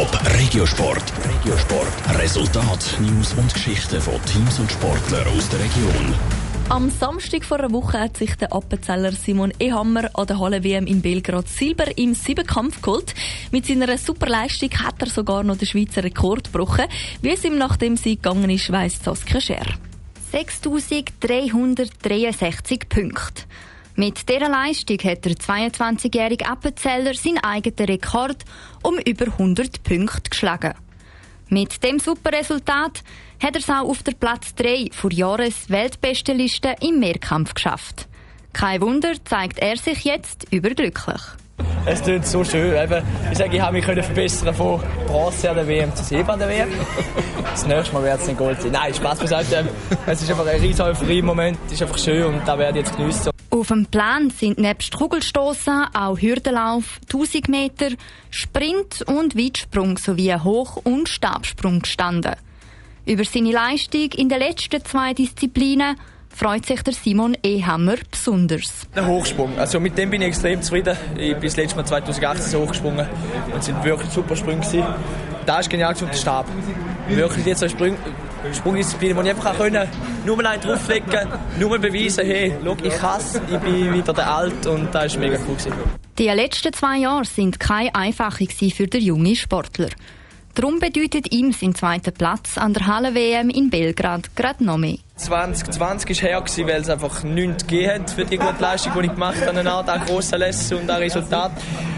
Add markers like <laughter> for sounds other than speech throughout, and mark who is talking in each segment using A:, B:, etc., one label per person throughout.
A: Top Regiosport. Regiosport. Resultat, News und Geschichten von Teams und Sportlern aus der Region.
B: Am Samstag vor einer Woche hat sich der Appenzeller Simon Ehammer an der Halle WM in Belgrad Silber im Siebenkampf geholt. Mit seiner Superleistung hat er sogar noch den Schweizer Rekord gebrochen. Wie es ihm nach dem Sieg gegangen ist, weiss Saskia Scher.
C: 6.363 Punkte. Mit dieser Leistung hat der 22-jährige Appenzeller seinen eigenen Rekord um über 100 Punkte geschlagen. Mit dem super Resultat hat er es auch auf der Platz 3 vor Jahres Weltbestenliste im Mehrkampf geschafft. Kein Wunder zeigt er sich jetzt überglücklich.
D: Es tut so schön. Ich sage, ich habe mich verbessern von Bronze an der WM zu Silber an der WM. <laughs> Das nächste Mal wird es ein Gold sein. Nein, Spaß beiseite. Es ist einfach ein riesen Euphorie-Moment. Es ist einfach schön und da werde ich jetzt geniessen.
C: Auf dem Plan sind nebst Kugelstoßen auch Hürdenlauf, 1000 Meter, Sprint und Weitsprung sowie Hoch- und Stabsprung gestanden. Über seine Leistung in den letzten zwei Disziplinen freut sich der Simon Ehammer besonders.
D: Der Hochsprung. Also mit dem bin ich extrem zufrieden. Ich bin das letzte Mal 2018 so hochgesprungen und sind wirklich super Sprünge gewesen. Da ist genial der Stab. Wirklich jetzt ein Sprung, Sprungdisziplin, wo ich einfach können, nur einen drauflegen, nur beweisen, hey, schau, ich kann ich bin wieder der Alt und das war mega cool. Gewesen.
C: Die letzten zwei Jahre sind keine einfache für den jungen Sportler. Darum bedeutet ihm sein zweiter Platz an der Halle-WM in Belgrad gerade noch mehr.
D: 2020 war her, weil es einfach nichts gegeben hat für die gute Leistung, die ich gemacht habe, an grossen Lässe und an Resultat.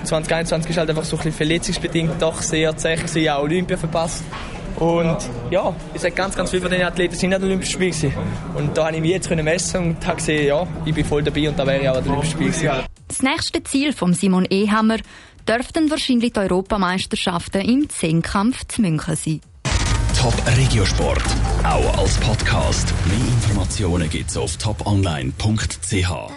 D: 2021 ist halt einfach so ein bisschen verletzungsbedingt doch sehr zäh auch Olympia verpasst. Und ja, ich sage ganz, ganz viele von den Athleten sind an den Olympischen Spielen Und da habe ich mich jetzt messen und habe gesehen, ja, ich bin voll dabei und da wäre ich auch an den Olympischen Spielen
C: Das nächste Ziel von Simon Ehammer dürften wahrscheinlich die Europameisterschaften im Zehnkampf zu München sein.
A: Top Regiosport, auch als Podcast. Mehr Informationen gibt's auf toponline.ch.